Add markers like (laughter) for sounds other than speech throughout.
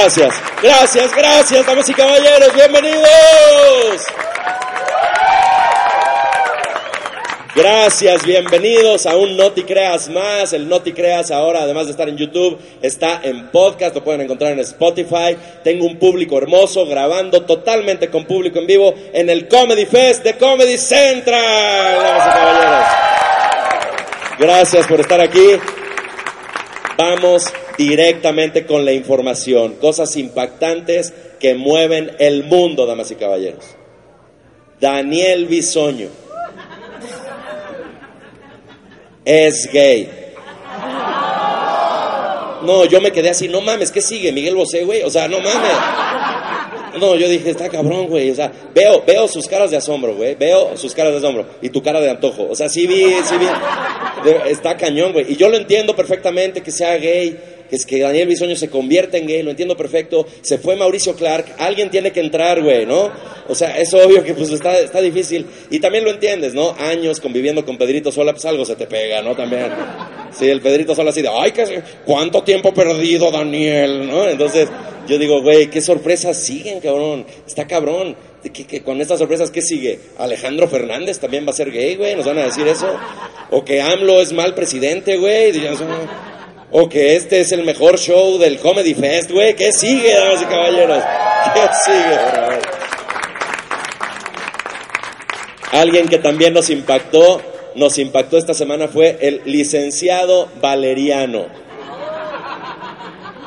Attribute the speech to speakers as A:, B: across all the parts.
A: Gracias, gracias, gracias, damas y caballeros, bienvenidos. Gracias, bienvenidos a un Noti Creas más. El Noti Creas ahora, además de estar en YouTube, está en podcast, lo pueden encontrar en Spotify. Tengo un público hermoso grabando totalmente con público en vivo en el Comedy Fest de Comedy Central. Damas y caballeros. Gracias por estar aquí. Vamos directamente con la información, cosas impactantes que mueven el mundo, damas y caballeros. Daniel Bisoño es gay. No, yo me quedé así, no mames, ¿qué sigue? Miguel Bosé, güey, o sea, no mames. No, yo dije, está cabrón, güey, o sea, veo, veo sus caras de asombro, güey, veo sus caras de asombro y tu cara de antojo, o sea, sí vi, sí vi, está cañón, güey, y yo lo entiendo perfectamente que sea gay, que es que Daniel Bisoño se convierte en gay, lo entiendo perfecto, se fue Mauricio Clark, alguien tiene que entrar, güey, ¿no? O sea, es obvio que pues está, está difícil, y también lo entiendes, ¿no? Años conviviendo con Pedrito Sola, pues algo se te pega, ¿no? También, sí, el Pedrito Sola así de, ay, ¿qué, ¿cuánto tiempo perdido, Daniel? ¿No? Entonces, yo digo, güey, qué sorpresas siguen, cabrón, está cabrón. Que, que, con estas sorpresas, ¿qué sigue? Alejandro Fernández también va a ser gay, güey, nos van a decir eso. O que AMLO es mal presidente, güey. O que este es el mejor show del Comedy Fest, güey. ¿Qué sigue, damas y caballeros? ¿Qué sigue? Alguien que también nos impactó, nos impactó esta semana fue el licenciado Valeriano.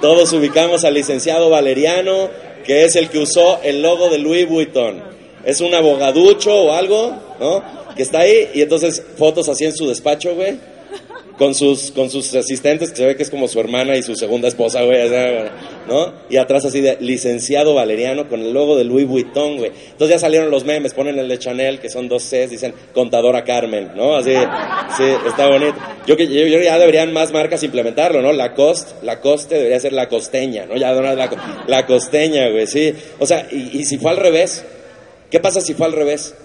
A: Todos ubicamos al licenciado Valeriano, que es el que usó el logo de Louis Vuitton. Es un abogaducho o algo, ¿no? Que está ahí y entonces fotos así en su despacho, güey con sus, con sus asistentes, que se ve que es como su hermana y su segunda esposa, güey, ¿no? Y atrás así de licenciado Valeriano con el logo de Louis Vuitton, güey. Entonces ya salieron los memes, ponen el de Chanel, que son dos Cs, dicen contadora Carmen, ¿no? Así, sí, está bonito. Yo que yo, ya deberían más marcas implementarlo, ¿no? La Cost, la Coste debería ser la costeña, ¿no? Ya no la, la costeña, güey, sí. O sea, y, y si fue al revés, ¿qué pasa si fue al revés?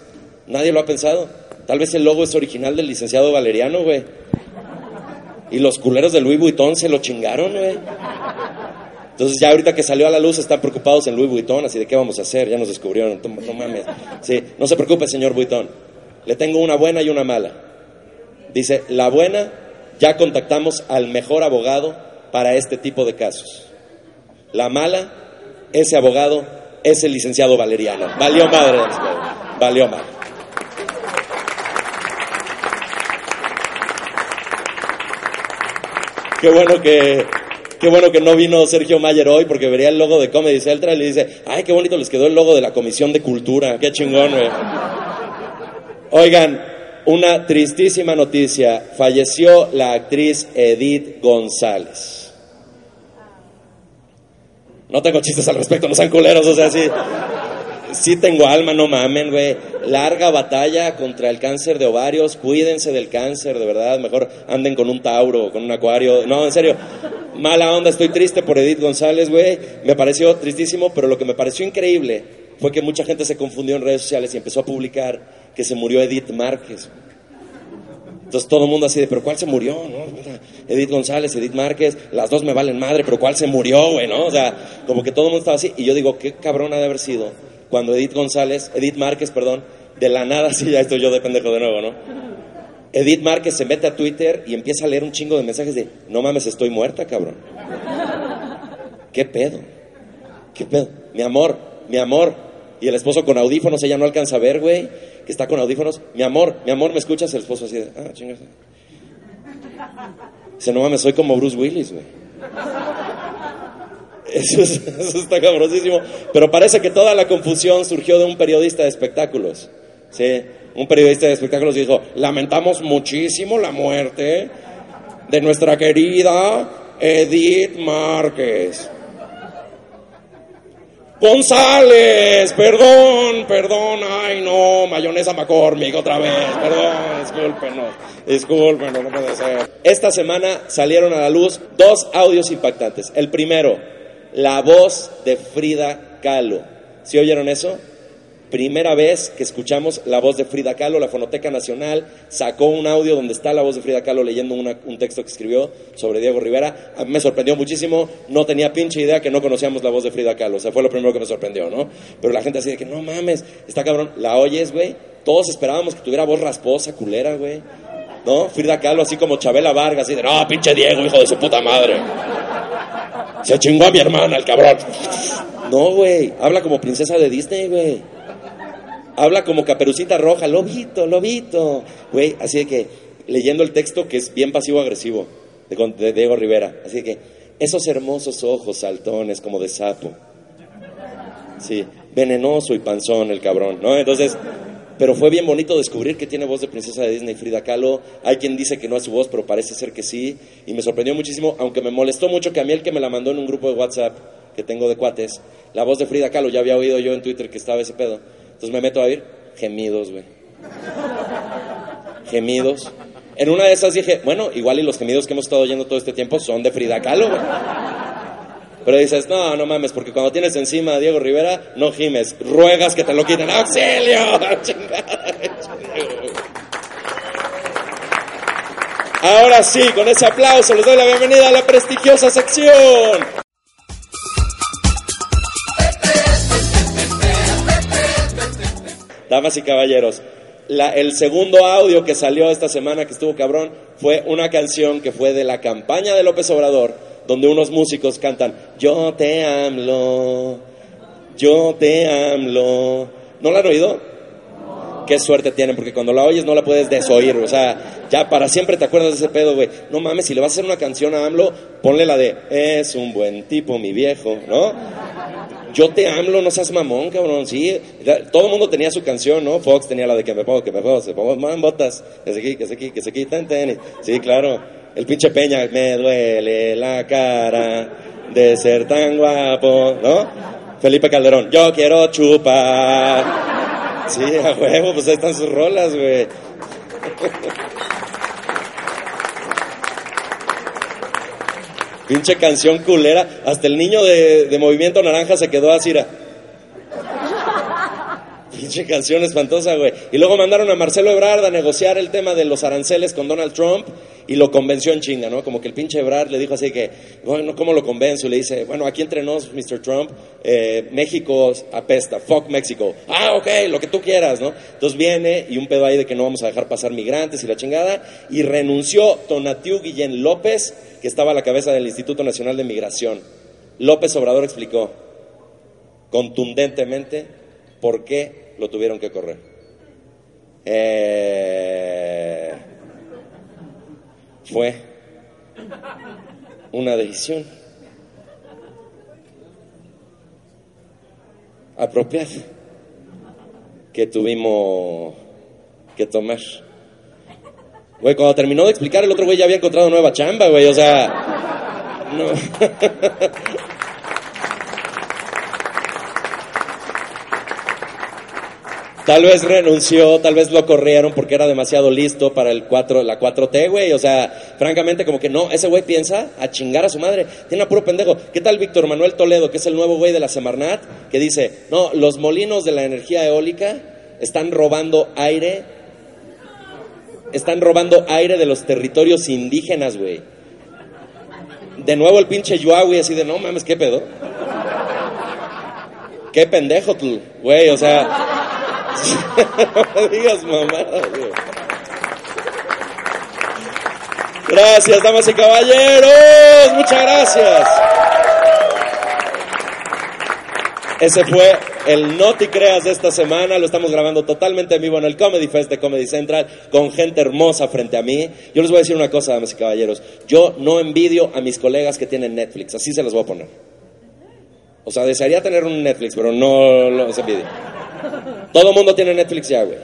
A: Nadie lo ha pensado. Tal vez el logo es original del licenciado Valeriano, güey. Y los culeros de Louis Vuitton se lo chingaron, güey. Entonces ya ahorita que salió a la luz están preocupados en Louis Vuitton, así de qué vamos a hacer, ya nos descubrieron, no, mames. Sí, no se preocupe, señor Vuitton. Le tengo una buena y una mala. Dice, la buena, ya contactamos al mejor abogado para este tipo de casos. La mala, ese abogado es el licenciado Valeriano. Valió madre, valió madre. Qué bueno que, qué bueno que no vino Sergio Mayer hoy porque vería el logo de Comedy Central y le dice, ay, qué bonito les quedó el logo de la Comisión de Cultura, qué chingón, güey. Oigan, una tristísima noticia, falleció la actriz Edith González. No tengo chistes al respecto, no sean culeros, o sea, sí sí tengo alma, no mamen, güey. Larga batalla contra el cáncer de ovarios. Cuídense del cáncer, de verdad. Mejor anden con un Tauro, con un acuario. No, en serio. Mala onda, estoy triste por Edith González, güey. Me pareció tristísimo, pero lo que me pareció increíble fue que mucha gente se confundió en redes sociales y empezó a publicar que se murió Edith Márquez. Entonces todo el mundo así de, pero ¿cuál se murió? ¿No? Edith González, Edith Márquez, las dos me valen madre, pero ¿cuál se murió, güey? ¿No? O sea, como que todo el mundo estaba así. Y yo digo, qué cabrón ha de haber sido cuando Edith González, Edith Márquez, perdón, de la nada, (laughs) sí, ya estoy yo de pendejo de nuevo, ¿no? Edith Márquez se mete a Twitter y empieza a leer un chingo de mensajes de, no mames, estoy muerta, cabrón. ¿Qué pedo? ¿Qué pedo? Mi amor, mi amor. Y el esposo con audífonos, ella no alcanza a ver, güey, que está con audífonos. Mi amor, mi amor, ¿me escuchas? El esposo así de, ah, chingas. Dice, no mames, soy como Bruce Willis, güey. Eso, está cabrosísimo. Pero parece que toda la confusión surgió de un periodista de espectáculos. ¿sí? Un periodista de espectáculos dijo, lamentamos muchísimo la muerte de nuestra querida Edith Márquez. González, perdón, perdón, ay no, mayonesa McCormick otra vez, perdón, discúlpenos, discúlpenos, no puede ser. Esta semana salieron a la luz dos audios impactantes. El primero, la voz de Frida Kahlo. ¿Sí oyeron eso? primera vez que escuchamos la voz de Frida Kahlo, la Fonoteca Nacional sacó un audio donde está la voz de Frida Kahlo leyendo un texto que escribió sobre Diego Rivera. Me sorprendió muchísimo, no tenía pinche idea que no conocíamos la voz de Frida Kahlo, o sea, fue lo primero que me sorprendió, ¿no? Pero la gente así de que, no mames, está cabrón, la oyes, güey, todos esperábamos que tuviera voz rasposa, culera, güey. ¿No? Frida Kahlo así como Chabela Vargas, así de, no, pinche Diego, hijo de su puta madre. Se chingó a mi hermana, el cabrón. No, güey, habla como princesa de Disney, güey. Habla como caperucita roja, lobito, lobito. Güey, así de que leyendo el texto que es bien pasivo-agresivo de, Diego Rivera. Así de que esos hermosos ojos saltones como de sapo. Sí, venenoso y panzón el cabrón, ¿no? Entonces, pero fue bien bonito descubrir que tiene voz de princesa de Disney Frida Kahlo. Hay quien dice que no es su voz, pero parece ser que sí. Y me sorprendió muchísimo, aunque me molestó mucho que a mí el que me la mandó en un grupo de WhatsApp que tengo de cuates, la voz de Frida Kahlo, ya había oído yo en Twitter que estaba ese pedo. Entonces me meto a oír gemidos, güey. Gemidos. En una de esas dije, bueno, igual y los gemidos que hemos estado oyendo todo este tiempo son de Frida Kahlo, güey. Pero dices, no, no mames, porque cuando tienes encima a Diego Rivera, no gimes, ruegas que te lo quiten. ¡Auxilio! (laughs) Ahora sí, con ese aplauso les doy la bienvenida a la prestigiosa sección. Damas y caballeros, la- el segundo audio que salió esta semana que estuvo cabrón fue una canción que fue de la campaña de López Obrador, donde unos músicos cantan Yo te amlo, yo te amlo. ¿No la han oído? Qué suerte tienen, porque cuando la oyes no la puedes desoír. O sea, ya para siempre te acuerdas de ese pedo, güey. No mames, si le vas a hacer una canción a AMLO, ponle la de Es un buen tipo, mi viejo, ¿no? Yo te AMLO, no seas mamón, cabrón, sí. Todo el mundo tenía su canción, ¿no? Fox tenía la de que me pongo, que me pongo, se pongo man botas, que se aquí, que se aquí, que se tenis. Sí, claro. El pinche Peña, me duele la cara de ser tan guapo, ¿no? Felipe Calderón, yo quiero chupar. Sí, a huevo, pues ahí están sus rolas, güey. Pinche canción culera. Hasta el niño de, de Movimiento Naranja se quedó así. Pinche canción espantosa, güey. Y luego mandaron a Marcelo Ebrard a negociar el tema de los aranceles con Donald Trump y lo convenció en chinga, ¿no? Como que el pinche Ebrard le dijo así que, bueno, ¿cómo lo convenzo? Y le dice, bueno, aquí entre nos, Mr. Trump, eh, México apesta, fuck México. Ah, ok, lo que tú quieras, ¿no? Entonces viene y un pedo ahí de que no vamos a dejar pasar migrantes y la chingada, y renunció Tonatiu Guillén López, que estaba a la cabeza del Instituto Nacional de Migración. López Obrador explicó contundentemente por qué lo tuvieron que correr. Eh, fue una decisión apropiada que tuvimos que tomar. Güey, cuando terminó de explicar, el otro güey ya había encontrado nueva chamba, güey, o sea... No. (laughs) Tal vez renunció, tal vez lo corrieron porque era demasiado listo para el 4, la 4T, güey. O sea, francamente, como que no, ese güey piensa a chingar a su madre. Tiene a puro pendejo. ¿Qué tal Víctor Manuel Toledo, que es el nuevo güey de la Semarnat? Que dice, no, los molinos de la energía eólica están robando aire, están robando aire de los territorios indígenas, güey. De nuevo el pinche Yuawi así de, no mames, ¿qué pedo? ¿Qué pendejo tú, güey? O sea... (laughs) no digas mamada, güey. Gracias, damas y caballeros. Muchas gracias. Ese fue el No Te Creas de esta semana. Lo estamos grabando totalmente en vivo en el Comedy Fest de Comedy Central con gente hermosa frente a mí. Yo les voy a decir una cosa, damas y caballeros. Yo no envidio a mis colegas que tienen Netflix. Así se los voy a poner. O sea, desearía tener un Netflix, pero no los envidio. Todo el mundo tiene Netflix ya, güey.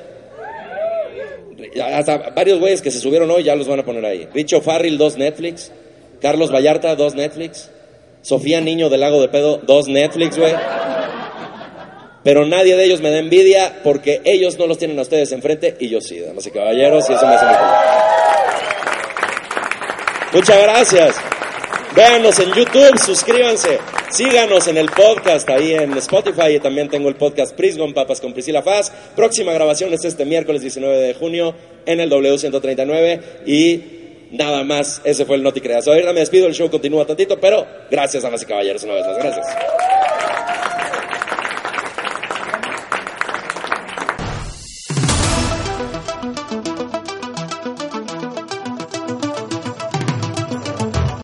A: Hasta varios güeyes que se subieron hoy ya los van a poner ahí. Richo Farrell, dos Netflix. Carlos Vallarta, dos Netflix. Sofía Niño del Lago de Pedo, dos Netflix, güey. Pero nadie de ellos me da envidia porque ellos no los tienen a ustedes enfrente y yo sí, damas y caballeros, y eso me hace muy. Muchas gracias. Véanos en YouTube, suscríbanse, síganos en el podcast ahí en Spotify y también tengo el podcast Prisgon Papas con Priscila Faz. Próxima grabación es este miércoles 19 de junio en el W139 y nada más, ese fue el Noti Creas. Ahora me despido, el show continúa tantito, pero gracias, damas y caballeros, una vez más. Gracias.